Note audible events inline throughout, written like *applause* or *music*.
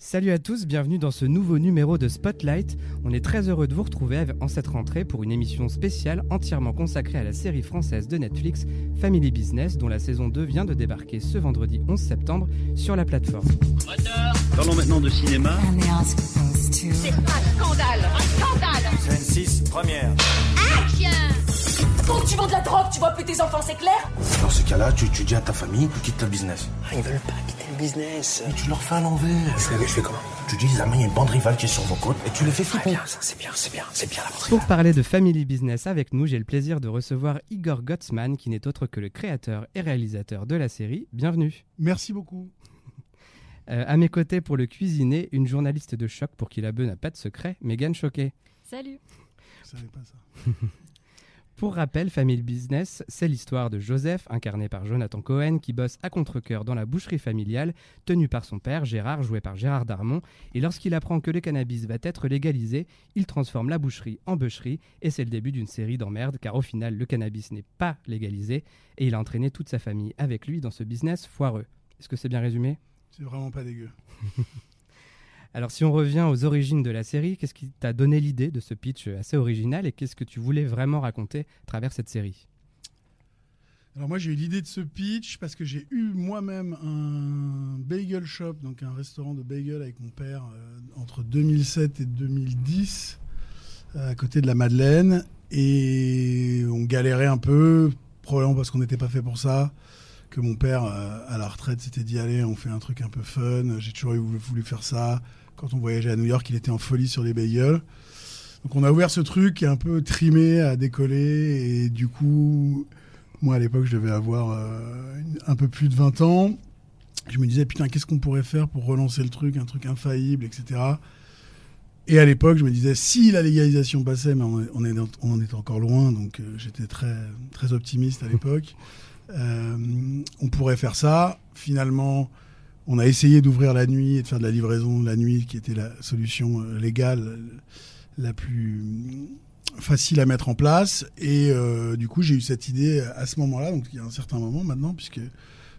Salut à tous, bienvenue dans ce nouveau numéro de Spotlight. On est très heureux de vous retrouver en cette rentrée pour une émission spéciale entièrement consacrée à la série française de Netflix Family Business dont la saison 2 vient de débarquer ce vendredi 11 septembre sur la plateforme. Parlons maintenant de cinéma. C'est un scandale Un scandale Scène 6, première. Action Quand tu vends de la drogue, tu vois plus tes enfants, c'est clair? Dans ce cas-là, tu, tu dis à ta famille, quitte le business. Ah, ils veulent pas business. Mais tu leur fais à l'envers. Je fais, je fais comment? Tu dis, Zama, il y a une bande rivale qui est sur vos côtes et tu les fais flipper. bien, ça, c'est bien, c'est bien, c'est bien la bande Pour parler de Family Business avec nous, j'ai le plaisir de recevoir Igor Gottsman qui n'est autre que le créateur et réalisateur de la série. Bienvenue. Merci beaucoup. *laughs* Euh, à mes côtés pour le cuisiner, une journaliste de choc pour qui la bœuf n'a pas de secret, Megan Choquet. Salut Je savais pas ça. *laughs* Pour rappel, Family Business, c'est l'histoire de Joseph, incarné par Jonathan Cohen, qui bosse à contre-coeur dans la boucherie familiale, tenu par son père, Gérard, joué par Gérard Darmon. Et lorsqu'il apprend que le cannabis va être légalisé, il transforme la boucherie en bûcherie. Et c'est le début d'une série d'emmerdes, car au final, le cannabis n'est pas légalisé. Et il a entraîné toute sa famille avec lui dans ce business foireux. Est-ce que c'est bien résumé? C'est vraiment pas dégueu. *laughs* Alors si on revient aux origines de la série, qu'est-ce qui t'a donné l'idée de ce pitch assez original et qu'est-ce que tu voulais vraiment raconter à travers cette série? Alors moi j'ai eu l'idée de ce pitch parce que j'ai eu moi-même un bagel shop, donc un restaurant de bagel avec mon père euh, entre 2007 et 2010 euh, à côté de la Madeleine. Et on galérait un peu, probablement parce qu'on n'était pas fait pour ça, que mon père euh, à la retraite s'était dit allez on fait un truc un peu fun, j'ai toujours voulu faire ça. Quand on voyageait à New York il était en folie sur les bagels. Donc on a ouvert ce truc qui est un peu trimé à décoller et du coup moi, à l'époque, je devais avoir euh, un peu plus de 20 ans. Je me disais, putain, qu'est-ce qu'on pourrait faire pour relancer le truc, un truc infaillible, etc. Et à l'époque, je me disais, si la légalisation passait, mais on, est- en est encore loin, donc euh, j'étais très, très optimiste à l'époque, euh, on pourrait faire ça. Finalement, on a essayé d'ouvrir la nuit et de faire de la livraison la nuit, qui était la solution euh, légale euh, la plus facile à mettre en place. Et euh, du coup, j'ai eu cette idée à ce moment-là, donc il y a un certain moment maintenant, puisque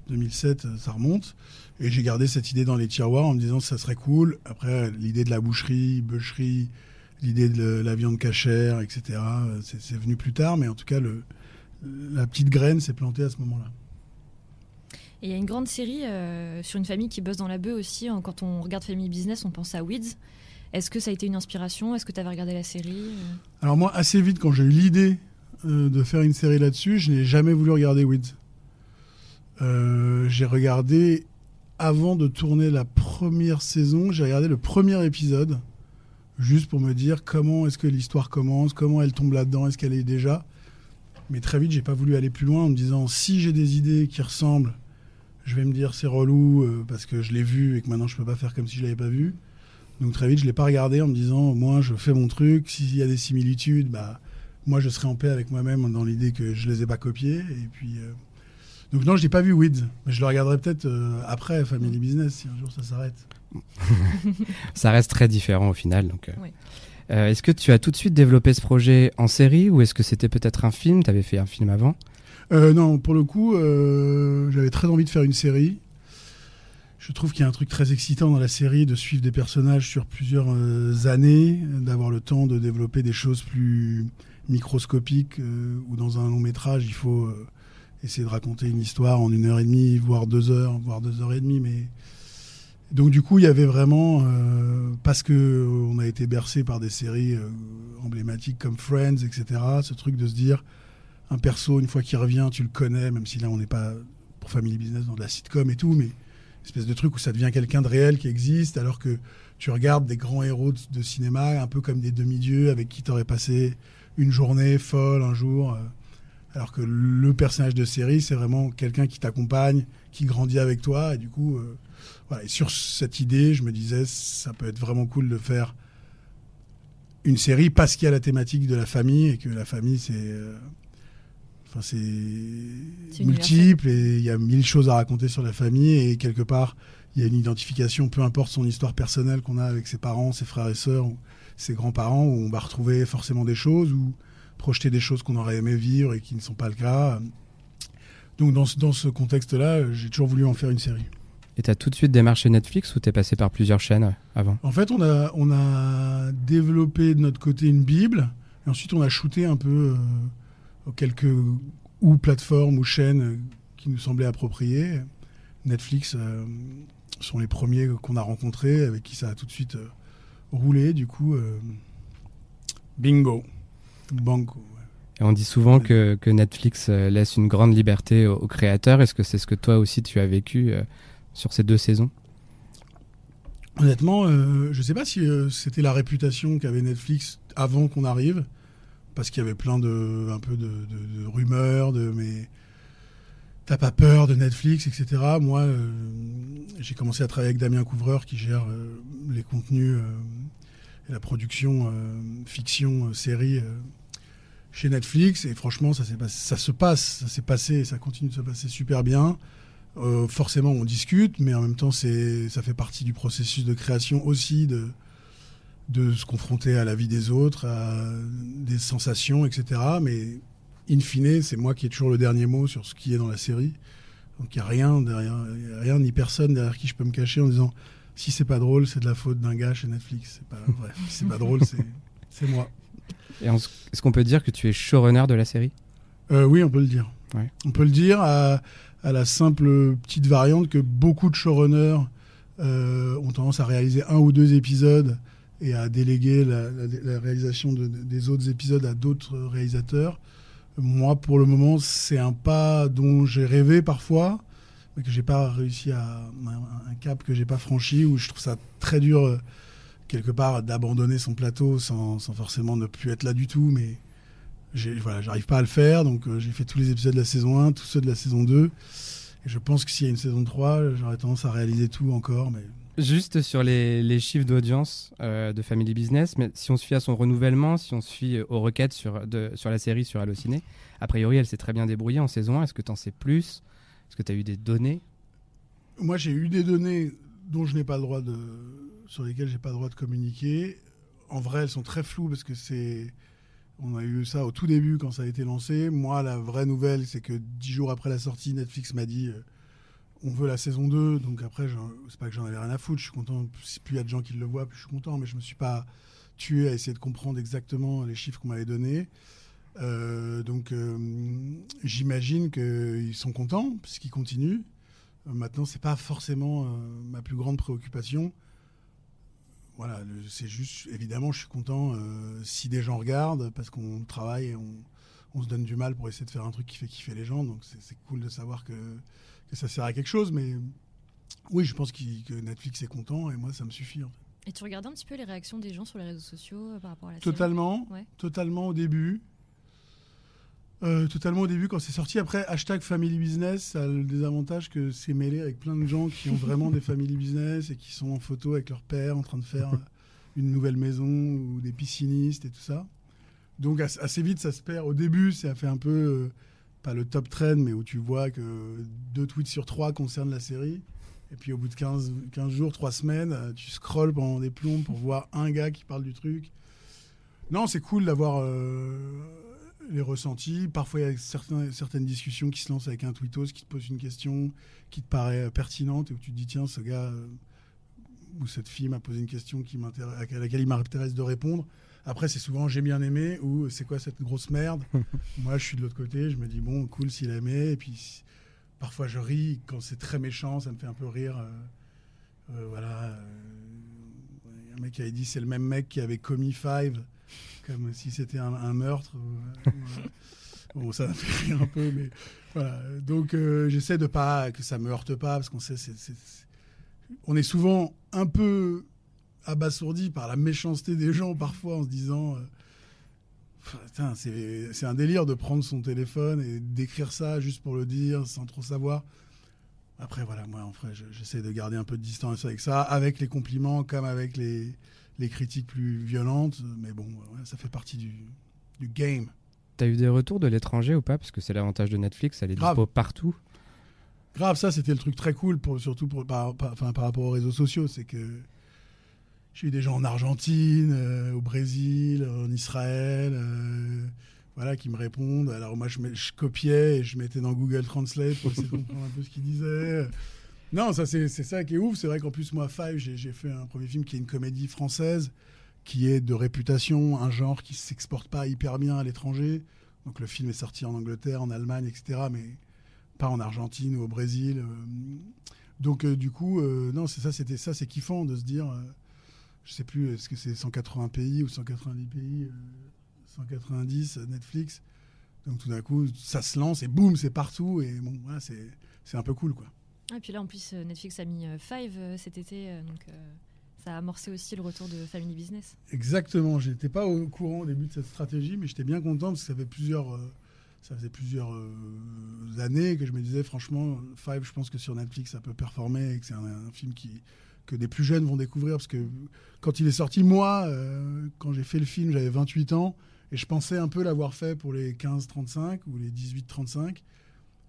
2007, euh, ça remonte. Et j'ai gardé cette idée dans les tiroirs en me disant ça serait cool. Après, l'idée de la boucherie, bûcherie, l'idée de la viande cachère, etc., euh, c'est venu plus tard, mais en tout cas, la petite graine s'est plantée à ce moment-là. Et il y a une grande série euh, sur une famille qui bosse dans la bœuf aussi. hein. Quand on regarde Family Business, on pense à Weeds. Est-ce que ça a été une inspiration? Est-ce que tu avais regardé la série Euh, Alors moi, assez vite, quand j'ai eu l'idée euh, de faire une série là-dessus, je n'ai jamais voulu regarder Weeds. J'ai regardé, avant de tourner la première saison, j'ai regardé le premier épisode, juste pour me dire comment est-ce que l'histoire commence, comment elle tombe là-dedans, est-ce qu'elle est déjà. Mais très vite, j'ai pas voulu aller plus loin en me disant, si j'ai des idées qui ressemblent, je vais me dire c'est relou euh, parce que je l'ai vu et que maintenant je peux pas faire comme si je l'avais pas vu. Donc très vite, je l'ai pas regardé en me disant, au moins je fais mon truc. S'il y a des similitudes, bah moi je serai en paix avec moi-même dans l'idée que je les ai pas copiés. Et puis euh, donc non, je n'ai pas vu Weeds, mais je le regarderai peut-être euh, après Family Business si un jour ça s'arrête. *laughs* Ça reste très différent au final. Donc, euh. Oui. Euh, est-ce que tu as tout de suite développé ce projet en série ou est-ce que c'était peut-être un film? Tu avais fait un film avant? Euh, non, pour le coup, euh, j'avais très envie de faire une série. Je trouve qu'il y a un truc très excitant dans la série de suivre des personnages sur plusieurs euh, années, d'avoir le temps de développer des choses plus microscopiques ou dans un long métrage, il faut essayer de raconter une histoire en une heure et demie, voire deux heures, voire deux heures et demie. Mais donc du coup, il y avait vraiment parce que on a été bercé par des séries emblématiques comme Friends, etc. Ce truc de se dire un perso, une fois qu'il revient, tu le connais, même si là on n'est pas pour Family Business dans de la sitcom et tout, mais espèce de truc où ça devient quelqu'un de réel qui existe, alors que tu regardes des grands héros de, cinéma, un peu comme des demi-dieux avec qui t'aurais passé une journée folle un jour, euh, alors que le personnage de série, c'est vraiment quelqu'un qui t'accompagne, qui grandit avec toi, et du coup, euh, voilà. Et sur cette idée, je me disais, ça peut être vraiment cool de faire une série parce qu'il y a la thématique de la famille et que la famille, c'est euh, Enfin, c'est multiple et il y a mille choses à raconter sur la famille et quelque part il y a une identification, peu importe son histoire personnelle qu'on a avec ses parents, ses frères et sœurs ou ses grands-parents, où on va retrouver forcément des choses ou projeter des choses qu'on aurait aimé vivre et qui ne sont pas le cas. Donc dans ce, dans ce contexte-là, j'ai toujours voulu en faire une série. Et t'as tout de suite démarché Netflix ou t'es passé par plusieurs chaînes avant? En fait, on a, on a développé de notre côté une Bible, et ensuite on a shooté un peu euh, quelques ou plateformes ou chaînes qui nous semblaient appropriées. Netflix euh, sont les premiers qu'on a rencontrés, avec qui ça a tout de suite euh, roulé. Du coup, euh, bingo, banco. ouais. Et on dit souvent que, que Netflix laisse une grande liberté aux, aux créateurs. Est-ce que c'est ce que toi aussi tu as vécu sur ces deux saisons? Honnêtement, je sais pas si c'était la réputation qu'avait Netflix avant qu'on arrive, parce qu'il y avait plein de, un peu de, rumeurs, de mais t'as pas peur de Netflix, etc. Moi, euh, j'ai commencé à travailler avec Damien Couvreur qui gère euh, les contenus euh, et la production fiction série chez Netflix, et franchement, ça, ça se passe, ça s'est passé, et ça continue de se passer super bien. Forcément, on discute, mais en même temps, c'est, ça fait partie du processus de création aussi, de, de se confronter à la vie des autres, à des sensations, etc. Mais in fine, c'est moi qui ai toujours le dernier mot sur ce qui est dans la série. Donc il n'y a rien derrière, y a rien ni personne derrière qui je peux me cacher en disant si c'est pas drôle, c'est de la faute d'un gars chez Netflix. C'est pas vrai. *laughs* si c'est pas drôle, c'est, moi. Est-ce qu'on peut dire que tu es showrunner de la série? Euh, oui, on peut le dire. Ouais. On peut le dire à, à la simple petite variante que beaucoup de showrunners euh, ont tendance à réaliser un ou deux épisodes et à déléguer la, réalisation de- des autres épisodes à d'autres réalisateurs. Moi, pour le moment, c'est un pas dont j'ai rêvé parfois, mais que j'ai pas réussi à un, cap que j'ai pas franchi, où je trouve ça très dur euh, quelque part d'abandonner son plateau sans, sans forcément ne plus être là du tout, mais voilà, j'arrive pas à le faire, donc euh, j'ai fait tous les épisodes de la saison 1, tous ceux de la saison 2. Et je pense que s'il y a une saison 3, j'aurais tendance à réaliser tout encore, mais Juste sur les, chiffres d'audience euh, de Family Business, mais si on se fie à son renouvellement, si on se fie aux requêtes sur, la série sur Allociné, a priori elle s'est très bien débrouillée en saison 1. Est-ce que tu en sais plus? Est-ce que tu as eu des données? Moi j'ai eu des données dont je n'ai pas le droit de, sur lesquelles j'ai pas le droit de communiquer. En vrai, elles sont très floues parce que c'est, on a eu ça au tout début quand ça a été lancé. Moi, la vraie nouvelle, c'est que dix jours après la sortie, Netflix m'a dit, euh, on veut la saison 2. Donc après, c'est pas que j'en avais rien à foutre. Je suis content. Plus il y a de gens qui le voient, plus je suis content. Mais je me suis pas tué à essayer de comprendre exactement les chiffres qu'on m'avait donnés. Euh, donc euh, j'imagine qu'ils sont contents puisqu'ils continuent. Euh, Maintenant, c'est pas forcément euh, ma plus grande préoccupation. Voilà, c'est juste, évidemment, je suis content si des gens regardent parce qu'on travaille et on, se donne du mal pour essayer de faire un truc qui fait kiffer les gens. Donc c'est cool de savoir que, que ça sert à quelque chose. Mais oui, je pense que Netflix est content et moi, ça me suffit. en fait. Et tu regardais un petit peu les réactions des gens sur les réseaux sociaux euh, par rapport à la série? Totalement, Ouais. totalement au début. Euh, totalement au début quand c'est sorti. Après, hashtag Family Business, ça a le désavantage que c'est mêlé avec plein de gens qui ont vraiment des family business et qui sont en photo avec leur père en train de faire euh, une nouvelle maison ou des piscinistes et tout ça. Donc as- assez vite, ça se perd. Au début, ça fait un peu, pas le top trend, mais où tu vois que deux tweets sur trois concernent la série. Et puis au bout de 15, 15 jours, 3 semaines, euh, tu scrolles pendant des plombs pour voir un gars qui parle du truc. Non, c'est cool d'avoir euh, les ressentis. Parfois, il y a certaines discussions qui se lancent avec un tweetos qui te pose une question qui te paraît euh, pertinente et où tu te dis tiens, ce gars ou cette fille m'a posé une question qui à laquelle il m'intéresse de répondre. Après, c'est souvent j'ai bien aimé ou c'est quoi cette grosse merde? *laughs* Moi, je suis de l'autre côté, je me dis bon, cool s'il a aimé. Et puis parfois, je ris quand c'est très méchant, ça me fait un peu rire. euh, euh, voilà. euh, un mec qui avait dit c'est le même mec qui avait commis Five, comme si c'était un, un meurtre. euh, voilà. Bon, ça m'a fait rire un peu, mais voilà. Donc, euh, j'essaie de pas que ça me heurte pas, parce qu'on sait, c'est- on est souvent un peu abasourdi par la méchanceté des gens parfois en se disant. euh, c'est un délire de prendre son téléphone et d'écrire ça juste pour le dire sans trop savoir. Après, voilà, moi, en vrai, je- j'essaie de garder un peu de distance avec ça, avec les compliments comme avec les, les critiques plus violentes. Mais bon, ouais, ça fait partie du, du game. T'as eu des retours de l'étranger ou pas? Parce que c'est l'avantage de Netflix, elle est Grave. dispo partout. Grave, ça, c'était le truc très cool, pour, surtout pour, par, par rapport aux réseaux sociaux. C'est que j'ai eu des gens en Argentine, euh, au Brésil, en Israël, euh, voilà, qui me répondent. Alors moi, je, copiais et je mettais dans Google Translate pour essayer de comprendre un peu ce qu'ils disaient. Non, ça c'est ça qui est ouf. C'est vrai qu'en plus, moi, Five, j'ai fait un premier film qui est une comédie française, qui est de réputation, un genre qui s'exporte pas hyper bien à l'étranger. Donc le film est sorti en Angleterre, en Allemagne, etc., mais pas en Argentine ou au Brésil. euh. Donc du coup, non, c'est ça, c'était ça, c'est kiffant de se dire, je sais plus, est-ce que c'est 180 pays ou 190 pays, euh, 190 euh, Netflix. Donc tout d'un coup, ça se lance et boum, c'est partout et bon, voilà, c'est un peu cool quoi. Et puis là, en plus, euh, Netflix a mis euh, Five euh, cet été, euh, donc euh, ça a amorcé aussi le retour de Family Business. Exactement. J'étais pas au courant au début de cette stratégie, mais j'étais bien content parce que ça fait plusieurs, euh, ça faisait plusieurs euh, années que je me disais franchement, Five, je pense que sur Netflix ça peut performer et que c'est un, un film qui que des plus jeunes vont découvrir parce que quand il est sorti, moi, euh, quand j'ai fait le film, j'avais 28 ans et je pensais un peu l'avoir fait pour les 15-35 ou les 18-35.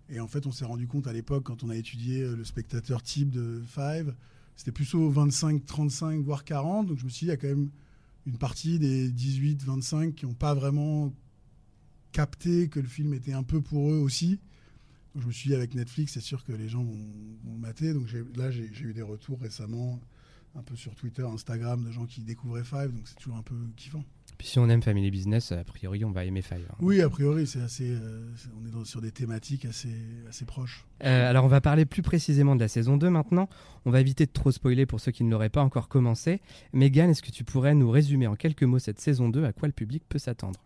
Et en fait, on s'est rendu compte à l'époque, quand on a étudié euh, le spectateur type de Five, c'était plutôt 25, 35, voire 40. Donc je me suis dit, il y a quand même une partie des 18, 25 qui n'ont pas vraiment capté que le film était un peu pour eux aussi. Je me suis dit, avec Netflix, c'est sûr que les gens vont, vont mater. Donc là, j'ai eu des retours récemment, un peu sur Twitter, Instagram, de gens qui découvraient Five. Donc c'est toujours un peu kiffant. Puis si on aime Family Business, a priori, on va aimer Five. hein. Oui, a priori, c'est assez, euh, on est dans- sur des thématiques assez, assez proches. Euh, alors on va parler plus précisément de la saison 2 maintenant. On va éviter de trop spoiler pour ceux qui ne l'auraient pas encore commencé. Megan, est-ce que tu pourrais nous résumer en quelques mots cette saison 2, à quoi le public peut s'attendre?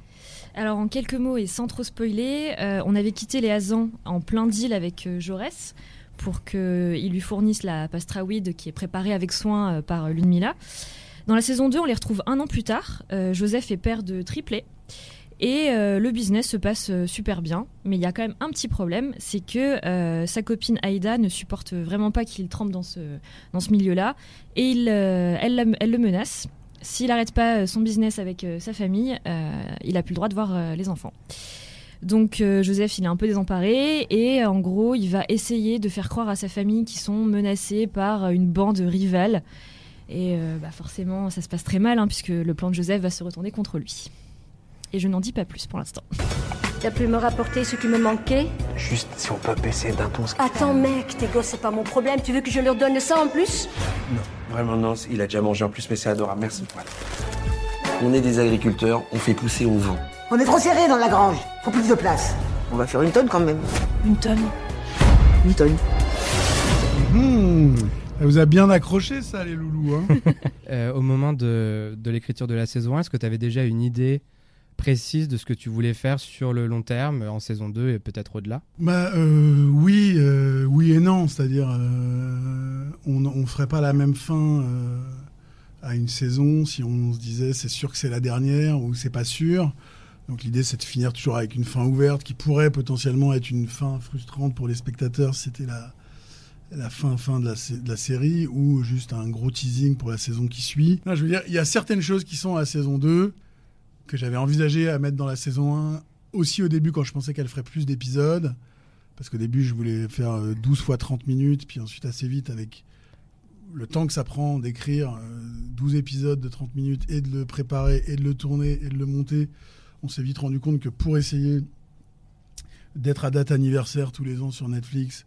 Alors en quelques mots et sans trop spoiler, euh, on avait quitté les Hazans en plein deal avec euh, Jaurès pour qu'il lui fournisse la pastrawide qui est préparée avec soin euh, par euh, Ludmilla. Dans la saison 2, on les retrouve un an plus tard. Euh, Joseph est père de triplés. Et euh, le business se passe euh, super bien, mais il y a quand même un petit problème, c'est que sa copine Aïda ne supporte vraiment pas qu'il trempe dans ce, dans ce milieu-là, et elle, elle le menace. S'il n'arrête pas son business avec sa famille, il a plus le droit de voir les enfants. Donc Joseph, il est un peu désemparé et en gros, il va essayer de faire croire à sa famille qu'ils sont menacés par une bande rivale. Et euh, bah, forcément, ça se passe très mal hein, puisque le plan de Joseph va se retourner contre lui. Et je n'en dis pas plus pour l'instant. T'as pu me rapporter ce qui me manquait Juste si on peut baisser d'un ton. ce- Attends, mec, tes gosses, c'est pas mon problème. Tu veux que je leur donne ça en plus Non, vraiment non, il a déjà mangé en plus, mais c'est adorable, merci. On est des agriculteurs, on fait pousser au vent. On est trop serré dans la grange. Faut plus de place. On va faire une tonne quand même. Une tonne. Une tonne. Hmm, Ça vous a bien accroché ça, les loulous. Hein *laughs* Euh, Au moment de, de l'écriture de la saison 1, est-ce que tu avais déjà une idée précise de ce que tu voulais faire sur le long terme, en saison 2 et peut-être au-delà? Bah euh, oui, euh, oui et non, c'est-à-dire euh, on ne ferait pas la même fin euh, à une saison si on se disait c'est sûr que c'est la dernière ou c'est pas sûr. Donc l'idée c'est de finir toujours avec une fin ouverte qui pourrait potentiellement être une fin frustrante pour les spectateurs si c'était la, la fin fin de la, série ou juste un gros teasing pour la saison qui suit. Je veux dire, il y a certaines choses qui sont à la saison 2 que j'avais envisagé à mettre dans la saison 1 aussi au début quand je pensais qu'elle ferait plus d'épisodes. Parce qu'au début, je voulais faire euh, 12 fois 30 minutes, puis ensuite assez vite, avec le temps que ça prend d'écrire euh, 12 épisodes de 30 minutes et de le préparer et de le tourner et de le monter, on s'est vite rendu compte que pour essayer d'être à date anniversaire tous les ans sur Netflix,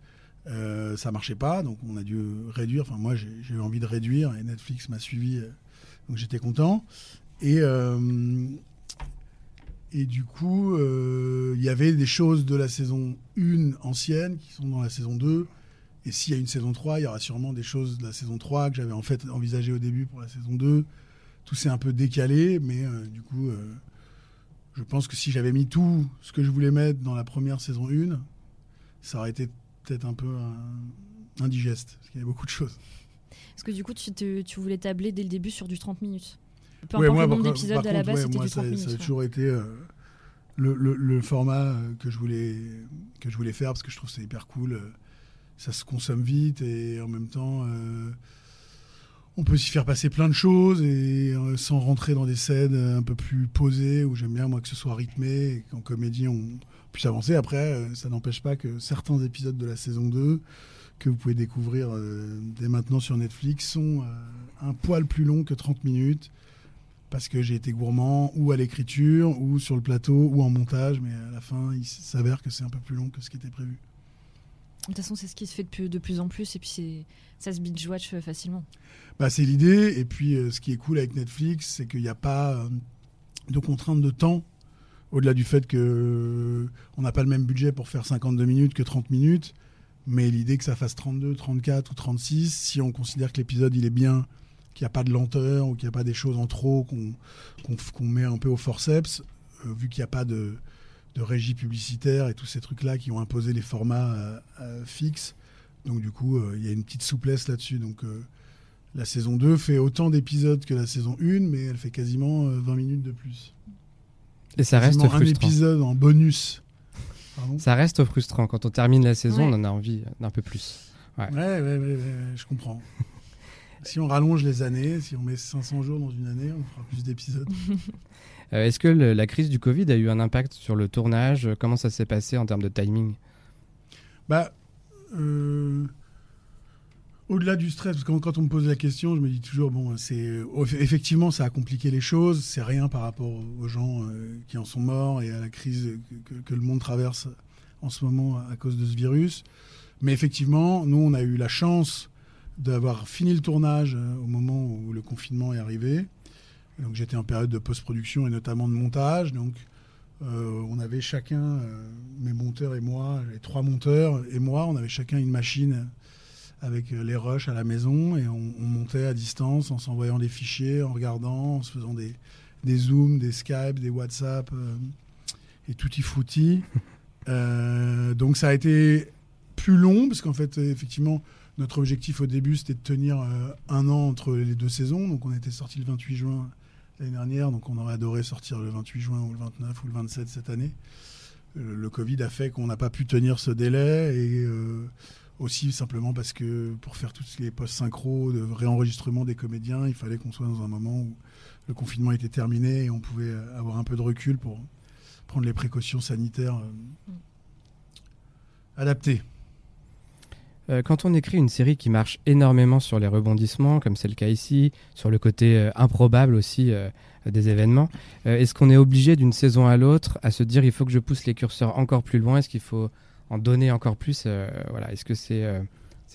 euh, ça marchait pas. Donc on a dû réduire. Enfin, moi, j'ai eu envie de réduire et Netflix m'a suivi. euh, donc j'étais content. Et, euh, et du coup, euh, il y avait des choses de la saison 1 ancienne qui sont dans la saison 2. Et s'il y a une saison 3, il y aura sûrement des choses de la saison 3 que j'avais en fait envisagé au début pour la saison 2. Tout s'est un peu décalé, mais du coup, je pense que si j'avais mis tout ce que je voulais mettre dans la première saison 1, ça aurait été peut-être un peu indigeste, parce qu'il y avait beaucoup de choses. Parce que du coup, tu, te- tu voulais tabler dès le début sur du 30 minutes. Peu Ouais, importe moi, le nombre d'épisodes à la base, ouais, c'était du ça, 30 minutes. ça a ouais. toujours été euh, le, le- le format euh, que je voulais que je voulais faire parce que je trouve c'est hyper cool. euh, Ça se consomme vite et en même temps, on peut s'y faire passer plein de choses et euh, sans rentrer dans des scènes un peu plus posées où j'aime bien moi que ce soit rythmé et qu'en comédie on puisse avancer. Après, euh, ça n'empêche pas que certains épisodes de la saison 2 que vous pouvez découvrir euh, dès maintenant sur Netflix sont euh, un poil plus longs que 30 minutes parce que j'ai été gourmand ou à l'écriture ou sur le plateau ou en montage mais à la fin il s'avère que c'est un peu plus long que ce qui était prévu. toute façon, c'est ce qui se fait de plus, de en plus, et puis ça se binge-watch euh, facilement. Bah, c'est l'idée. Et puis, euh, ce qui est cool avec Netflix, c'est qu'il n'y a pas euh, de contrainte de temps. Au-delà du fait que euh, on n'a pas le même budget pour faire 52 minutes que 30 minutes, mais l'idée que ça fasse 32, 34 ou 36, si on considère que l'épisode il est bien, qu'il n'y a pas de lenteur ou qu'il n'y a pas des choses en trop qu'on met un peu au forceps, euh, vu qu'il n'y a pas de, régie publicitaire et tous ces trucs-là qui ont imposé les formats euh, fixes. Donc du coup, il y a une petite souplesse là-dessus. Donc la saison 2 fait autant d'épisodes que la saison 1, mais elle fait quasiment euh, 20 minutes de plus. Et ça reste Quasiment un frustrant. épisode en bonus. Pardon Ça reste frustrant. Quand on termine la saison, Ouais. on en a envie d'un peu plus. Ouais, ouais, ouais, ouais, ouais, je comprends. *laughs* si on rallonge les années, si on met 500 jours dans une année, on fera plus d'épisodes. *laughs* Euh, Est-ce que le- la crise du Covid a eu un impact sur le tournage? Comment ça s'est passé en termes de timing? Bah, euh, au-delà du stress, parce que quand, on me pose la question, je me dis toujours, bon, c'est effectivement, ça a compliqué les choses. C'est rien par rapport aux gens euh, qui en sont morts et à la crise que, le monde traverse en ce moment à cause de ce virus. Mais effectivement, nous, on a eu la chance d'avoir fini le tournage euh, au moment où le confinement est arrivé. Donc j'étais en période de post-production et notamment de montage. Donc euh, on avait chacun, mes monteurs et moi, les trois monteurs et moi, on avait chacun une machine avec euh, les rushs à la maison et on, on montait à distance en s'envoyant des fichiers, en regardant, en se faisant des, des zooms, des Skype, des WhatsApp euh, et tutti frutti. *laughs* Euh, donc ça a été plus long parce qu'en fait, effectivement, notre objectif au début c'était de tenir euh, un an entre les deux saisons. Donc on était sorti le 28 juin l'année dernière, donc on aurait adoré sortir le 28 juin ou le 29 ou le 27 cette année. Le Covid a fait qu'on n'a pas pu tenir ce délai et aussi simplement parce que pour faire tous les post-synchro, de réenregistrement des comédiens, il fallait qu'on soit dans un moment où le confinement était terminé et on pouvait avoir un peu de recul pour prendre les précautions sanitaires euh, adaptées. Euh, Quand on écrit une série qui marche énormément sur les rebondissements, comme c'est le cas ici, sur le côté euh, improbable aussi des événements, est-ce qu'on est obligé d'une saison à l'autre à se dire il faut que je pousse les curseurs encore plus loin? Est-ce qu'il faut en donner encore plus euh, Voilà, est-ce que c'est euh,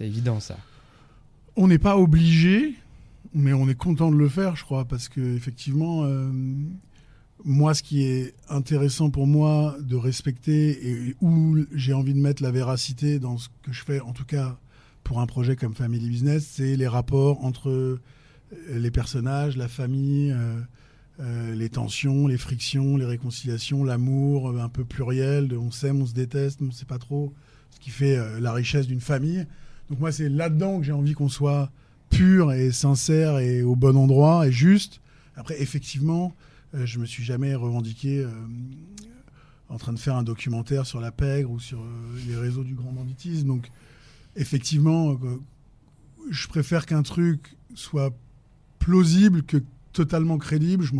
évident ça? On n'est pas obligé, mais on est content de le faire, je crois, parce que effectivement, euh, moi, ce qui est intéressant pour moi de respecter et où j'ai envie de mettre la véracité dans ce que je fais, en tout cas pour un projet comme Family Business, c'est les rapports entre les personnages, la famille, euh, les tensions, les frictions, les réconciliations, l'amour euh, un peu pluriel, on s'aime, on se déteste, on ne sait pas trop, ce qui fait euh, la richesse d'une famille. Donc moi, c'est là-dedans que j'ai envie qu'on soit pur et sincère et au bon endroit et juste. Après, effectivement, euh, je me suis jamais revendiqué en train de faire un documentaire sur la pègre ou sur les réseaux du grand banditisme. Donc, effectivement, je préfère qu'un truc soit plausible que totalement crédible. Je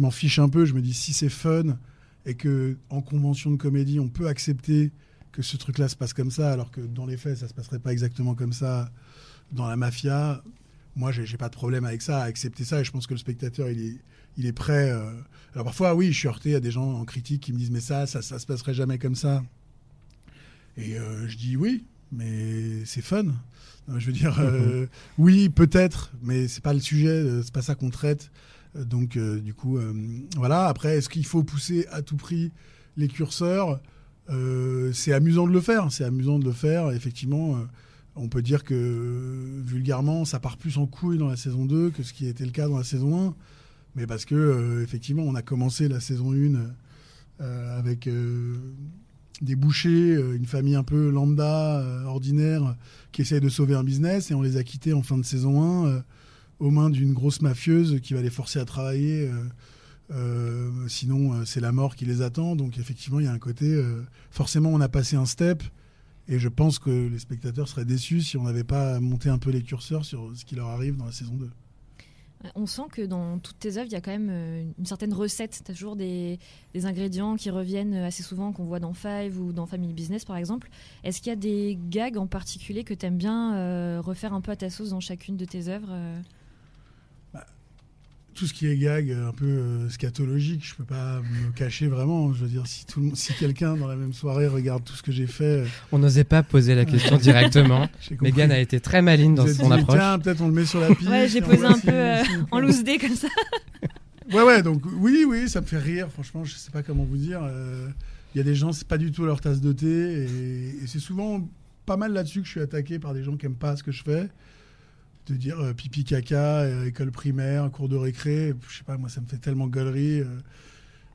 m'en, fiche un peu. Je me dis si c'est fun et que en convention de comédie, on peut accepter que ce truc-là se passe comme ça, alors que dans les faits, ça se passerait pas exactement comme ça dans la mafia. Moi, j'ai, pas de problème avec ça, à accepter ça. Et je pense que le spectateur, il est, il est prêt. euh. Alors parfois, oui, je suis heurté à des gens en critique qui me disent mais ça, ça, ça se passerait jamais comme ça. Et euh, je dis oui, mais c'est fun. Je veux dire, *laughs* euh, oui, peut-être, mais c'est pas le sujet, euh, c'est pas ça qu'on traite. Euh, Donc, euh, du coup, euh, voilà. Après, est-ce qu'il faut pousser à tout prix les curseurs? C'est amusant de le faire. C'est amusant de le faire. Effectivement, on peut dire que vulgairement, ça part plus en couille dans la saison 2 que ce qui était le cas dans la saison 1. Mais parce que, effectivement, on a commencé la saison 1 euh, avec des bouchers, euh, une famille un peu lambda, euh, ordinaire, qui essaye de sauver un business, et on les a quittés en fin de saison 1 euh, aux mains d'une grosse mafieuse qui va les forcer à travailler. sinon, c'est la mort qui les attend. Donc, effectivement, il y a un côté. forcément, on a passé un step. Et je pense que les spectateurs seraient déçus si on n'avait pas monté un peu les curseurs sur ce qui leur arrive dans la saison 2. On sent que dans toutes tes œuvres, il y a quand même euh, une certaine recette. Tu as toujours des, ingrédients qui reviennent assez souvent, qu'on voit dans Five ou dans Family Business, par exemple. Est-ce qu'il y a des gags en particulier que tu aimes bien euh, refaire un peu à ta sauce dans chacune de tes œuvres euh? Tout ce qui est gag un peu euh, scatologique, je peux pas me cacher vraiment. Je veux dire, si, tout le monde- si quelqu'un dans la même soirée regarde tout ce que j'ai fait, euh, On n'osait pas poser la question *laughs* directement. Megan a été très maligne dans son approche. Tiens, peut-être on le met sur la piste. Ouais, j'ai posé un peu euh, en loose dé comme ça. *laughs* Ouais, ouais, donc oui, oui, ça me fait rire. Franchement, je sais pas comment vous dire. euh, Il y a des gens, c'est pas du tout leur tasse de thé. Et, et c'est souvent pas mal là-dessus que je suis attaqué par des gens qui aiment pas ce que je fais. De dire euh, pipi caca, euh, école primaire, cours de récré. Je sais pas, moi, ça me fait tellement gaulerie. euh,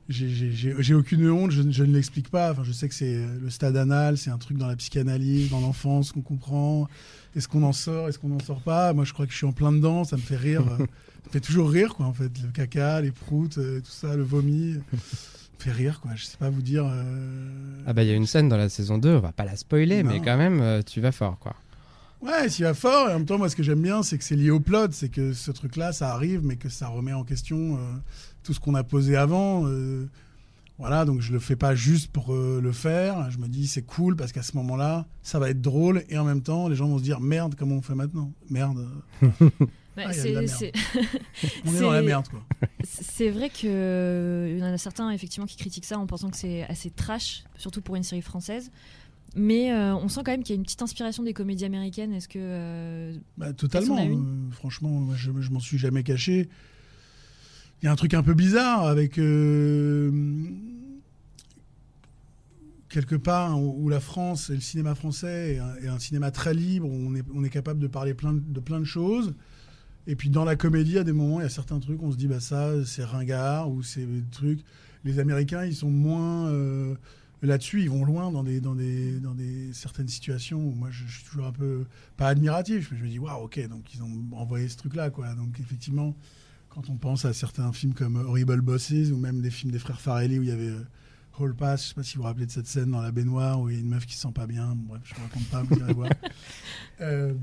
j'ai- aucune honte, je, ne- je ne l'explique pas. Enfin, je sais que c'est euh, le stade anal, c'est un truc dans la psychanalyse, dans l'enfance qu'on comprend. Est-ce qu'on en sort, est-ce qu'on n'en sort pas? Moi, je crois que je suis en plein dedans, ça me fait rire. *laughs* ça me fait toujours rire, quoi, en fait. Le caca, les proutes, euh, tout ça, le vomi. Ça me fait rire, quoi. Je sais pas vous dire. euh, Ah bah il y a une scène dans la saison 2, on va pas la spoiler, Non. mais quand même euh, tu vas fort quoi. Ouais, s'il va fort. Et en même temps, moi, ce que j'aime bien, c'est que c'est lié au plot. C'est que ce truc-là, ça arrive, mais que ça remet en question euh, tout ce qu'on a posé avant. euh, voilà, donc je le fais pas juste pour euh, le faire. Je me dis, c'est cool parce qu'à ce moment-là, ça va être drôle. Et en même temps, les gens vont se dire, merde, comment on fait maintenant? Merde. *laughs* Bah, Ah, c'est- merde. c'est- *laughs* On est dans la C'est- merde, quoi. C'est vrai qu'il y en a certains effectivement qui critiquent ça en pensant que c'est assez trash, surtout pour une série française. Mais euh, on sent quand même qu'il y a une petite inspiration des comédies américaines. Est-ce que euh, Bah, totalement. Euh, franchement, je, je m'en suis jamais caché. Il y a un truc un peu bizarre avec quelque part où, où la France et le cinéma français est un, est un cinéma très libre. où On est, on est capable de parler plein de, de plein de choses. Et puis dans la comédie, à des moments, il y a certains trucs, on se dit bah ça, c'est ringard ou c'est des trucs. Les Américains, ils sont moins là-dessus, ils vont loin dans des dans des dans des certaines situations où moi je, je suis toujours un peu pas admiratif, mais je me dis waouh, ok, donc ils ont envoyé ce truc-là, quoi. Donc effectivement, quand on pense à certains films comme Horrible Bosses ou même des films des frères Farelli où il y avait euh, Hall Pass, je sais pas si vous vous rappelez de cette scène dans la baignoire où il y a une meuf qui se sent pas bien. Bref, je ne raconte pas, vous irez voir. *laughs* Euh,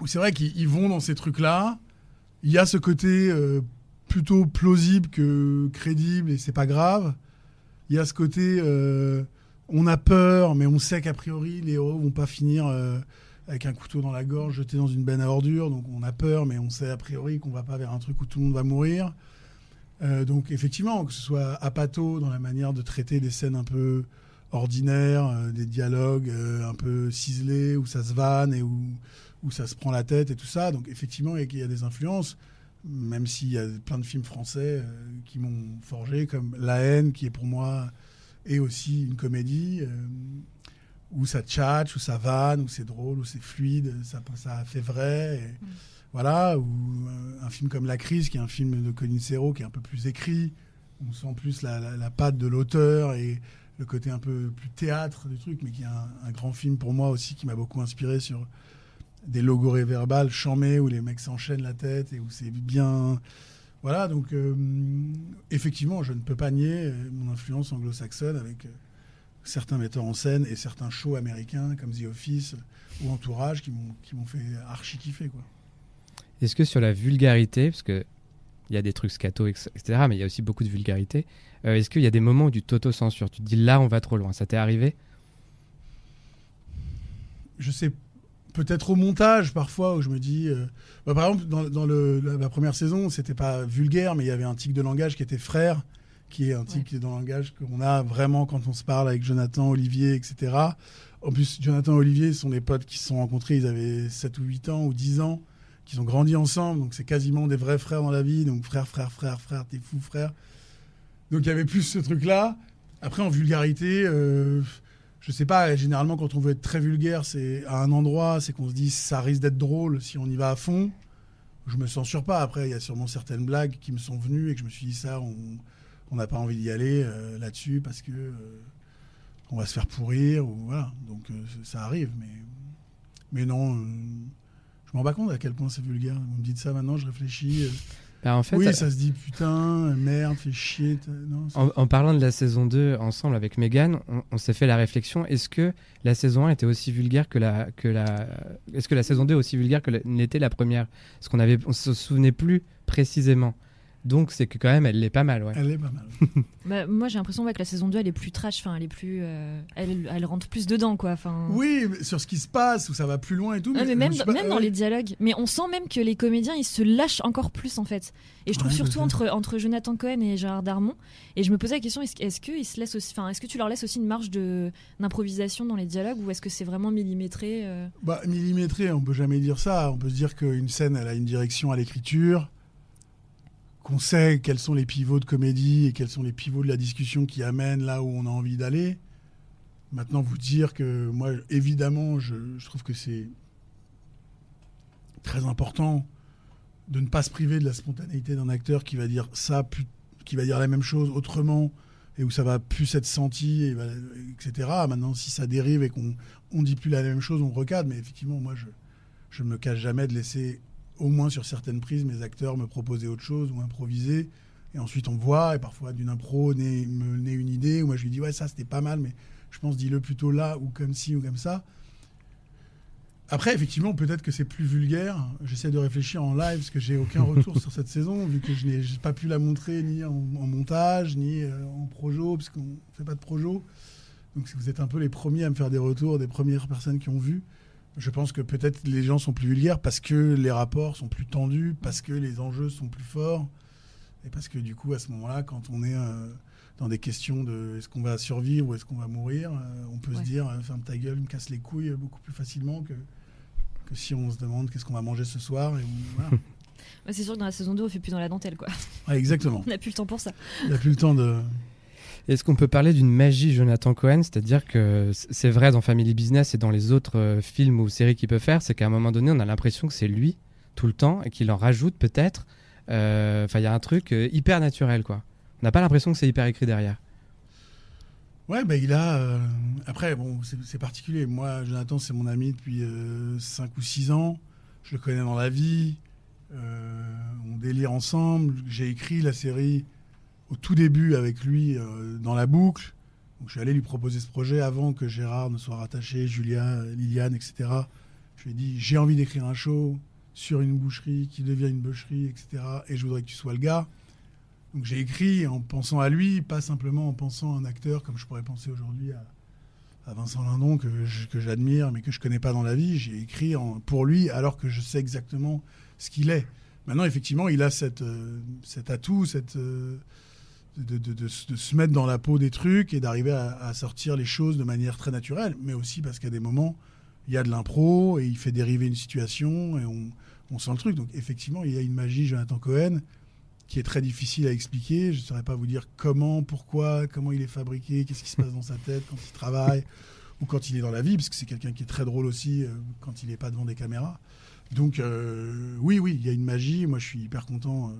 où c'est vrai qu'ils ils vont dans ces trucs-là. Il y a ce côté euh, plutôt plausible que crédible et c'est pas grave. Il y a ce côté euh, on a peur, mais on sait qu'a priori les héros vont pas finir euh, avec un couteau dans la gorge, jeté dans une benne à ordures. Donc on a peur, mais on sait a priori qu'on va pas vers un truc où tout le monde va mourir. Euh, donc effectivement, que ce soit apato dans la manière de traiter des scènes un peu ordinaires, des dialogues un peu ciselés, où ça se vanne et où, où ça se prend la tête et tout ça. Donc effectivement, il y a des influences, même s'il y a plein de films français euh, qui m'ont forgé, comme La haine, qui est pour moi est aussi une comédie. euh, où ça tchatche, où ça vanne, où c'est drôle, où c'est fluide, ça, ça fait vrai. et Voilà, ou euh, un film comme La Crise, qui est un film de Colin Serrault, qui est un peu plus écrit. On sent plus la, la, la patte de l'auteur et le côté un peu plus théâtre du truc, mais qui est un, un grand film pour moi aussi, qui m'a beaucoup inspiré sur des logorées verbales chamées où les mecs s'enchaînent la tête et où c'est bien. Voilà, donc euh, effectivement, je ne peux pas nier euh, mon influence anglo-saxonne avec euh, certains metteurs en scène et certains shows américains comme The Office ou Entourage qui m'ont qui m'ont fait archi kiffer quoi. Est-ce que sur la vulgarité, parce que il y a des trucs scato, etc., mais il y a aussi beaucoup de vulgarité, euh, est-ce qu'il y a des moments où tu t'auto-censures? Tu te dis là, on va trop loin. Ça t'est arrivé? Je sais peut-être au montage parfois où je me dis euh, bah, par exemple dans, dans le, la, la première saison c'était pas vulgaire mais il y avait un tic de langage qui était frère qui est un tic de langage qu'on a vraiment quand on se parle avec Jonathan, Olivier, etc. En plus, Jonathan et Olivier sont des potes qui se sont rencontrés, ils avaient 7 ou 8 ans ou 10 ans, qui ont grandi ensemble, donc c'est quasiment des vrais frères dans la vie, donc frère, frère, frère, frère, t'es fou, frère. Donc il y avait plus ce truc-là. Après, en vulgarité, euh, je sais pas, généralement quand on veut être très vulgaire, c'est à un endroit, c'est qu'on se dit ça risque d'être drôle si on y va à fond. Je me censure pas. Après, il y a sûrement certaines blagues qui me sont venues et que je me suis dit ça, on n'a pas envie d'y aller euh, là-dessus parce que euh, on va se faire pourrir ou voilà. Donc euh, ça arrive, mais non, je me rends pas compte à quel point c'est vulgaire. Vous me dites ça maintenant, je réfléchis. Bah, en fait, oui, euh, ça se dit putain, merde, fais chier. Non, En, en parlant de la saison 2 ensemble avec Megan, on, on s'est fait la réflexion est-ce que la saison 1 était aussi vulgaire que la. Que la est-ce que la saison 2 est aussi vulgaire que la- n'était la première? Parce qu'on avait, on se souvenait plus précisément Donc c'est que quand même, elle l'est pas mal, ouais. Elle est pas mal. *laughs* Bah, moi, j'ai l'impression ouais, que la saison 2, elle est plus trash. Enfin, elle est plus. euh, elle, elle rentre plus dedans, quoi. Enfin. Oui, mais sur ce qui se passe, où ça va plus loin et tout. Ouais, mais je même, pas- dans les dialogues. Mais on sent même que les comédiens, ils se lâchent encore plus, en fait. Et je trouve Ouais, surtout entre, entre Jonathan Cohen et Gérard Darmon. Et je me posais la question est-ce, que ils se laissent aussi, enfin, est-ce que tu leur laisses aussi une marge de, d'improvisation dans les dialogues ou est-ce que c'est vraiment millimétré euh Bah, millimétré, on peut jamais dire ça. On peut se dire qu'une scène, elle a une direction à l'écriture, qu'on sait quels sont les pivots de comédie et quels sont les pivots de la discussion qui amènent là où on a envie d'aller. Maintenant, vous dire que moi, évidemment, je, trouve que c'est très important de ne pas se priver de la spontanéité d'un acteur qui va dire ça, qui va dire la même chose autrement et où ça va plus être senti, et etc. Maintenant, si ça dérive et qu'on on dit plus la même chose, on recadre. Mais effectivement, moi, je ne me cache jamais de laisser, au moins sur certaines prises, mes acteurs me proposer autre chose ou improviser. Et ensuite, on voit, et parfois d'une impro naît, me naît une idée, ou moi je lui dis, ouais, ça c'était pas mal, mais je pense, dis-le plutôt là, ou comme ci, ou comme ça. Après, effectivement, peut-être que c'est plus vulgaire. J'essaie de réfléchir en live, parce que j'ai aucun *laughs* retour sur cette saison, vu que je n'ai pas pu la montrer ni en, en montage, ni euh, en projo, parce qu'on ne fait pas de projo. Donc si vous êtes un peu les premiers à me faire des retours, des premières personnes qui ont vu, je pense que peut-être les gens sont plus vulgaires parce que les rapports sont plus tendus, parce que les enjeux sont plus forts, et parce que du coup, à ce moment-là, quand on est euh, dans des questions de est-ce qu'on va survivre ou est-ce qu'on va mourir, euh, on peut Ouais. se dire euh, ferme ta gueule, me casse les couilles beaucoup plus facilement que, que si on se demande qu'est-ce qu'on va manger ce soir. Et on- voilà. *laughs* Ouais, C'est sûr que dans la saison 2, on fait plus dans la dentelle, quoi. Ouais, exactement. *laughs* On n'a plus le temps pour ça. Il n'y a plus le temps de. Est-ce qu'on peut parler d'une magie Jonathan Cohen? C'est-à-dire que c'est vrai dans Family Business et dans les autres euh, films ou séries qu'il peut faire, c'est qu'à un moment donné, on a l'impression que c'est lui tout le temps et qu'il en rajoute peut-être. Euh, Enfin, il y a un truc euh, hyper naturel, quoi. On n'a pas l'impression que c'est hyper écrit derrière. Ouais, bah, il a. euh, Après, bon, c'est particulier. Moi, Jonathan, c'est mon ami depuis 5 ou 6 ans. Je le connais dans la vie. Euh, on délire ensemble. J'ai écrit la série au tout début avec lui euh, dans la boucle. Je suis allé lui proposer ce projet avant que Gérard ne soit rattaché, Julia, Liliane, etc. Je lui ai dit j'ai envie d'écrire un show sur une boucherie qui devient une boucherie, etc. Et je voudrais que tu sois le gars. Donc j'ai écrit en pensant à lui, pas simplement en pensant à un acteur comme je pourrais penser aujourd'hui à, à Vincent Lindon que j'admire mais que je connais pas dans la vie. J'ai écrit pour lui alors que je sais exactement ce qu'il est. Maintenant, effectivement, il a cette, euh, cet atout, cette, euh, de, se- mettre dans la peau des trucs et d'arriver à, sortir les choses de manière très naturelle, mais aussi parce qu'à des moments, il y a de l'impro et il fait dériver une situation et on, on sent le truc. Donc effectivement, il y a une magie Jonathan Cohen qui est très difficile à expliquer. Je ne saurais pas vous dire comment, pourquoi, comment il est fabriqué, qu'est-ce qui se passe dans sa tête quand il travaille ou quand il est dans la vie, parce que c'est quelqu'un qui est très drôle aussi euh, quand il n'est pas devant des caméras. Donc euh, oui, oui, il y a une magie. Moi, je suis hyper content euh,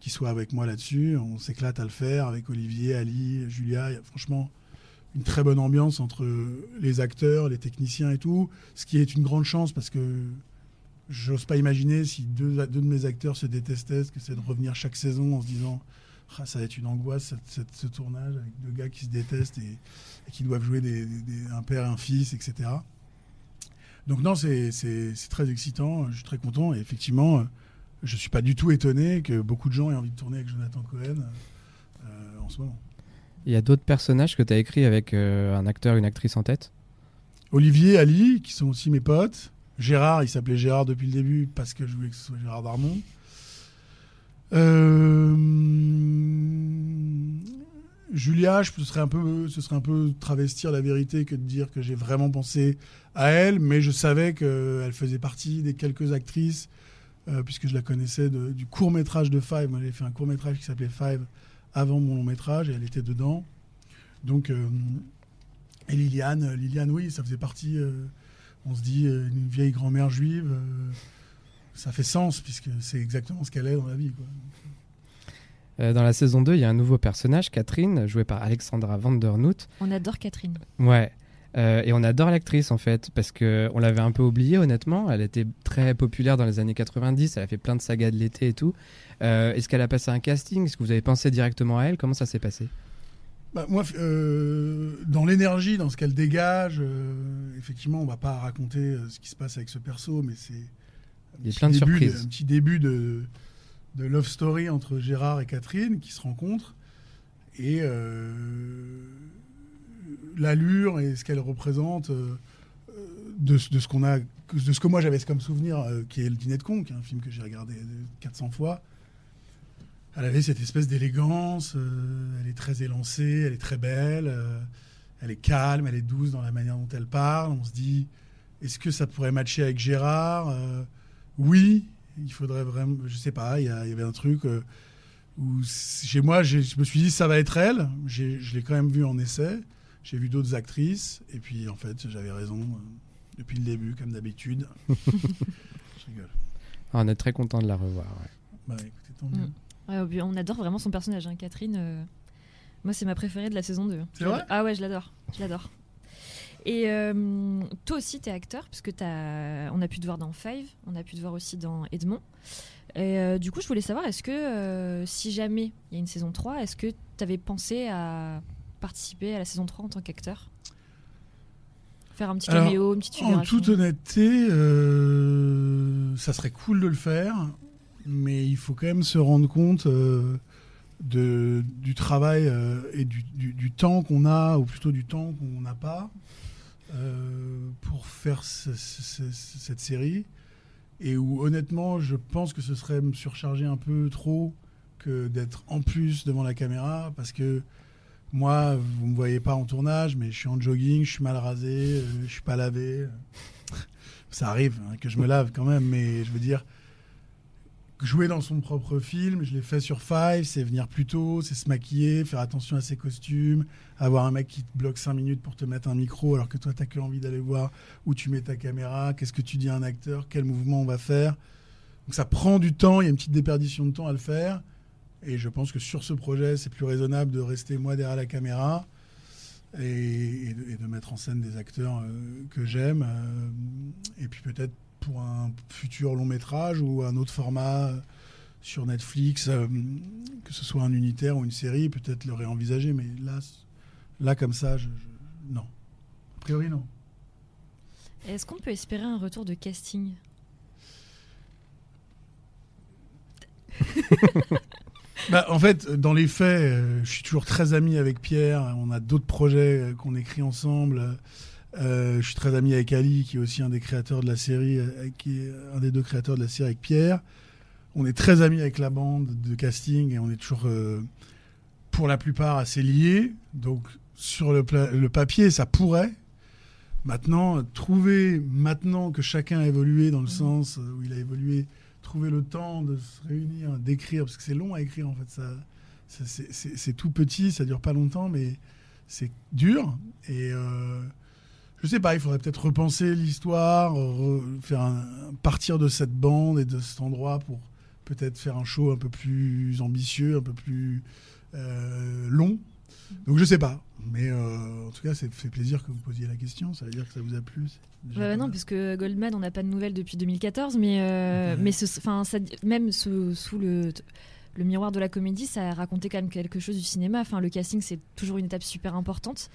qu'il soit avec moi là-dessus. On s'éclate à le faire avec Olivier, Ali, Julia. Il y a franchement une très bonne ambiance entre les acteurs, les techniciens et tout, ce qui est une grande chance parce que j'ose pas imaginer si deux, de mes acteurs se détestaient, ce que c'est de revenir chaque saison en se disant Ah, ça va être une angoisse ce tournage avec deux gars qui se détestent et, qui doivent jouer un père et un fils, etc. Donc non, c'est très excitant, je suis très content et effectivement, euh, je suis pas du tout étonné que beaucoup de gens aient envie de tourner avec Jonathan Cohen euh, en ce moment. Il y a d'autres personnages que tu as écrits avec euh, un acteur, une actrice en tête? Olivier, Ali, qui sont aussi mes potes. Gérard, il s'appelait Gérard depuis le début parce que je voulais que ce soit Gérard Darmon. Euh, Julia, je, ce, serait un peu, ce serait un peu travestir la vérité que de dire que j'ai vraiment pensé à elle, mais je savais qu'elle faisait partie des quelques actrices, euh, puisque je la connaissais du court métrage de Five. Moi, j'avais fait un court métrage qui s'appelait Five avant mon long métrage et elle était dedans. Donc, euh, et Liliane, Liliane, oui, ça faisait partie. euh, on se dit une vieille grand-mère juive, ça fait sens puisque c'est exactement ce qu'elle est dans la vie. Euh, Dans la saison 2, il y a un nouveau personnage, Catherine, jouée par Alexandra Vandernoot. On adore Catherine. Ouais. Euh, et on adore l'actrice en fait, parce que on l'avait un peu oubliée honnêtement. Elle était très populaire dans les années 90, elle a fait plein de sagas de l'été et tout. Euh, Est-ce qu'elle a passé un casting? Est-ce que vous avez pensé directement à elle? Comment ça s'est passé? Bah, moi, euh, dans l'énergie, dans ce qu'elle dégage, euh, effectivement, on va pas raconter euh, ce qui se passe avec ce perso, mais c'est Il y a plein de un petit début de, de love story entre Gérard et Catherine qui se rencontrent. Et euh, l'allure et ce qu'elle représente euh, de, ce- qu'on a, de ce que moi j'avais comme souvenir, euh, qui est Le Dîner de Con, qui est un film que j'ai regardé 400 fois. Elle avait cette espèce d'élégance, elle est très élancée, elle est très belle, elle est calme, elle est douce dans la manière dont elle parle. On se dit, est-ce que ça pourrait matcher avec Gérard? Oui, il faudrait vraiment, je sais pas, il y, avait un truc euh, où chez moi, je me suis dit, ça va être elle. Je l'ai quand même vu en essai. J'ai vu d'autres actrices, et puis en fait, j'avais raison euh, depuis le début, comme d'habitude. *laughs* je rigole. Ah, on est très content de la revoir. ouais. Bah écoutez, tant mieux. Mm. Ouais, on adore vraiment son personnage, hein, Catherine. euh, Moi, c'est ma préférée de la saison 2. C'est vrai? Ah ouais, je l'adore. Je l'adore. Et euh, toi aussi, tu es acteur, puisque t'as- on a pu te voir dans Five, on a pu te voir aussi dans Edmond. Et euh, du coup, je voulais savoir, est-ce que euh, si jamais il y a une saison 3, est-ce que tu avais pensé à participer à la saison 3 en tant qu'acteur? Faire un petit Alors, caméo, une petite En toute honnêteté, ça serait cool de le faire, mais il faut quand même se rendre compte de, du travail euh, et du, du- du temps qu'on a, ou plutôt du temps qu'on n'a pas, euh, pour faire ce- ce- ce- cette série. Et où honnêtement, je pense que ce serait me surcharger un peu trop que d'être en plus devant la caméra, parce que moi, vous me voyez pas en tournage, mais je suis en jogging, je suis mal rasé, euh, je suis pas lavé. Ça arrive hein, que je me lave quand même, mais je veux dire, jouer dans son propre film, je l'ai fait sur Five, c'est venir plus tôt, c'est se maquiller, faire attention à ses costumes, avoir un mec qui te bloque 5 minutes pour te mettre un micro alors que toi, t'as que envie d'aller voir où tu mets ta caméra, qu'est-ce que tu dis à un acteur, quel mouvement on va faire. Donc ça prend du temps, il y a une petite déperdition de temps à le faire. Et je pense que sur ce projet, c'est plus raisonnable de rester moi derrière la caméra et, de mettre en scène des acteurs euh, que j'aime. euh, et puis peut-être pour un futur long métrage ou un autre format euh, sur Netflix, euh, que ce soit un unitaire ou une série, peut-être le réenvisager. Mais là, là comme ça, je, je- non. A priori, non. Est-ce qu'on peut espérer un retour de casting? *laughs* Bah, en fait, dans les faits, euh, je suis toujours très ami avec Pierre. On a d'autres projets qu'on écrit ensemble. Euh, je suis très ami avec Ali, qui est aussi un des créateurs de la série, euh, qui est un des deux créateurs de la série avec Pierre. On est très amis avec la bande de casting et on est toujours, euh, pour la plupart, assez liés. Donc, sur le, papier, ça pourrait. Maintenant, trouver, maintenant que chacun a évolué dans le sens euh, où il a évolué, trouver le temps de se réunir, d'écrire, parce que c'est long à écrire en fait, ça, ça- c'est- tout petit, ça dure pas longtemps, mais c'est dur. Et euh, je sais pas, il faudrait peut-être repenser l'histoire, re- faire un, partir de cette bande et de cet endroit pour peut-être faire un show un peu plus ambitieux, un peu plus euh, long. Donc je sais pas, mais euh, en tout cas, c'est fait plaisir que vous posiez la question. Ça veut dire que ça vous a plu. pas non, puisque Goldman, on n'a pas de nouvelles depuis 2014, mais, euh, mais ce, ça, même sous, sous le, le miroir de la comédie, ça a raconté quand même quelque chose du cinéma. Enfin, le casting, c'est toujours une étape super importante.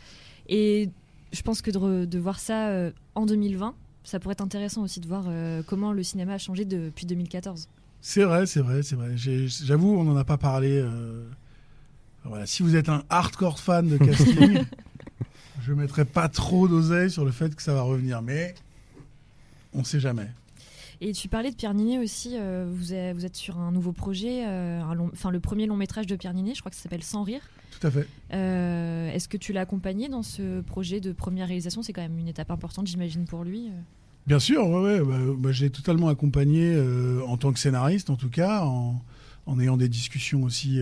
Et je pense que de, voir ça euh, en 2020, ça pourrait être intéressant aussi de voir euh, comment le cinéma a changé depuis 2014. C'est vrai, c'est vrai, c'est vrai. J'avoue, on n'en a pas parlé. euh, Voilà, si vous êtes un hardcore fan de casting, *laughs* je mettrai pas trop d'oseille sur le fait que ça va revenir, mais on sait jamais. Et tu parlais de Pierre Ninet aussi, euh, vous, êtes, vous êtes sur un nouveau projet, euh, enfin le premier long métrage de Pierre Ninet, je crois que ça s'appelle Sans rire. Tout à fait. Euh, Est-ce que tu l'as accompagné dans ce projet de première réalisation? C'est quand même une étape importante, j'imagine, pour lui. Bien sûr, ouais, ouais, bah, bah, j'ai totalement accompagné en tant que scénariste, en tout cas, en, en ayant des discussions aussi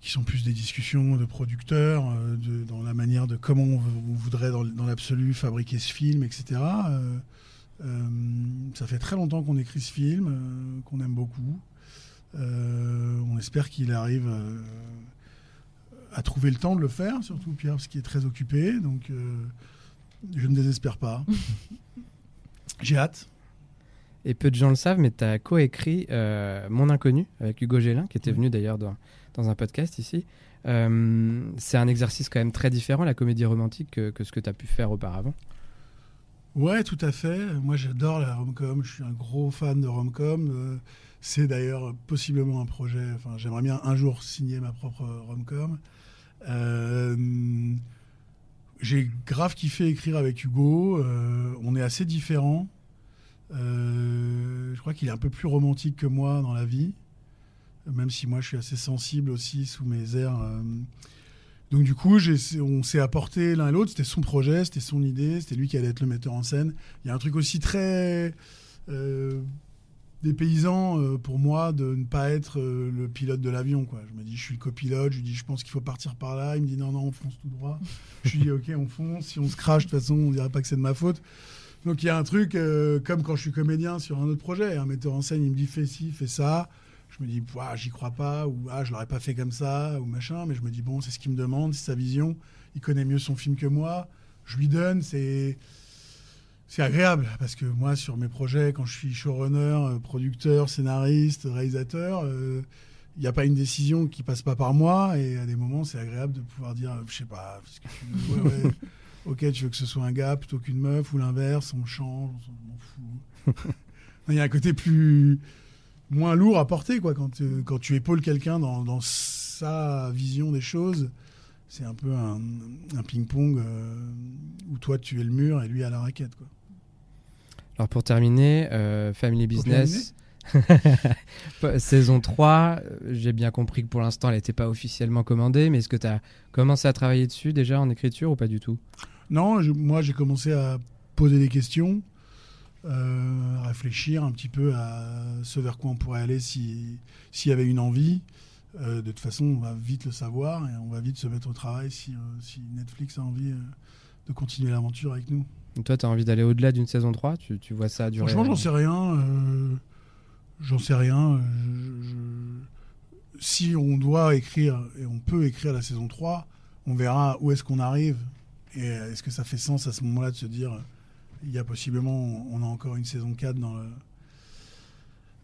qui sont plus des discussions de producteurs, de, dans la manière de comment on, voudrait dans, dans l'absolu fabriquer ce film, etc. Euh, ça fait très longtemps qu'on écrit ce film, euh, qu'on aime beaucoup. Euh, on espère qu'il arrive euh, à trouver le temps de le faire, surtout Pierre, parce qu'il est très occupé. Donc, euh, je ne désespère pas. *laughs* J'ai hâte. Et peu de gens le savent, mais tu as coécrit euh, Mon Inconnu avec Hugo Gélin, qui était venu d'ailleurs dans, dans un podcast ici. Euh, c'est un exercice quand même très différent, la comédie romantique, que, que ce que tu as pu faire auparavant. Ouais, tout à fait. Moi, j'adore la rom-com. Je suis un gros fan de rom-com. Euh, c'est d'ailleurs possiblement un projet. Enfin, j'aimerais bien un jour signer ma propre rom-com. Euh, j'ai grave kiffé écrire avec Hugo. Euh, on est assez différents. Je crois qu'il est un peu plus romantique que moi dans la vie, même si moi je suis assez sensible aussi sous mes airs. Donc du coup, on s'est apporté l'un et l'autre. C'était son projet, c'était son idée, c'était lui qui allait être le metteur en scène. Il y a un truc aussi très euh, dépaysant euh, pour moi de ne pas être euh, le pilote de l'avion. Je me dis, je suis le copilote. Je lui dis, je pense qu'il faut partir par là. Il me dit, non, non, on fonce tout droit. je lui dis, ok, on fonce. Si on se crache, de toute façon, on dirait pas que c'est de ma faute. Donc il y a un truc, euh, comme quand je suis comédien sur un autre projet, un metteur en scène, il me dit, fais ci, fais ça. Je me dis, j'y crois pas, ou ah, je l'aurais pas fait comme ça, ou machin. Mais je me dis, bon, c'est ce qu'il me demande, c'est sa vision. Il connaît mieux son film que moi. Je lui donne, c'est c'est agréable parce que moi, sur mes projets, quand je suis showrunner, euh, producteur, scénariste, réalisateur, euh, il n'y a pas une décision qui passe pas par moi. Et à des moments, c'est agréable de pouvoir dire, euh, je sais pas, parce que tu- ouais, ouais, *laughs* ok, tu veux que ce soit un gars plutôt qu'une meuf ou l'inverse, on change, on s'en fout. Il y a un côté plus moins lourd à porter quoi quand, euh, quand tu épaules quelqu'un dans, dans sa vision des choses. C'est un peu un, un ping-pong euh, où toi tu es le mur et lui à la raquette quoi. Alors pour terminer, euh, Family Business, *laughs* saison 3, euh, j'ai bien compris que pour l'instant elle n'était pas officiellement commandée, mais est-ce que tu as commencé à travailler dessus déjà en écriture ou pas du tout? Non, je- moi j'ai commencé à poser des questions, euh, réfléchir un petit peu à ce vers quoi on pourrait aller si- s'il y avait une envie. Euh, de toute façon, on va vite le savoir et on va vite se mettre au travail si, euh, si Netflix a envie de continuer l'aventure avec nous. Toi, tu as envie d'aller au-delà d'une saison 3 tu, tu vois ça durer Franchement, j'en sais rien. j'en sais rien. je- je- Si on doit écrire et on peut écrire la saison 3, on verra où est-ce qu'on arrive. Et est-ce que ça fait sens à ce moment-là de se dire il y a possiblement, on a encore une saison 4 dans le,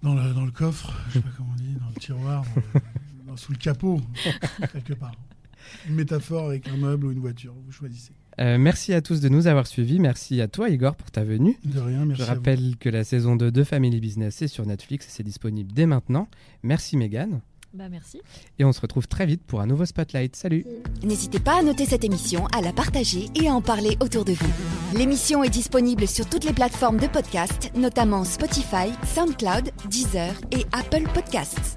dans le, dans le coffre, je sais pas comment on dit, dans le tiroir, dans le- *laughs* dans- sous le capot, quelque part. Une métaphore avec un meuble ou une voiture, vous choisissez. Euh, merci à tous de nous avoir suivis. Merci à toi, Igor, pour ta venue. De rien, merci Je à vous. rappelle que la saison 2 de Family Business est sur Netflix et c'est disponible dès maintenant. Merci, Megan. Bah merci. Et on se retrouve très vite pour un nouveau Spotlight. Salut N'hésitez pas à noter cette émission, à la partager et à en parler autour de vous. L'émission est disponible sur toutes les plateformes de podcast, notamment Spotify, SoundCloud, Deezer et Apple Podcasts.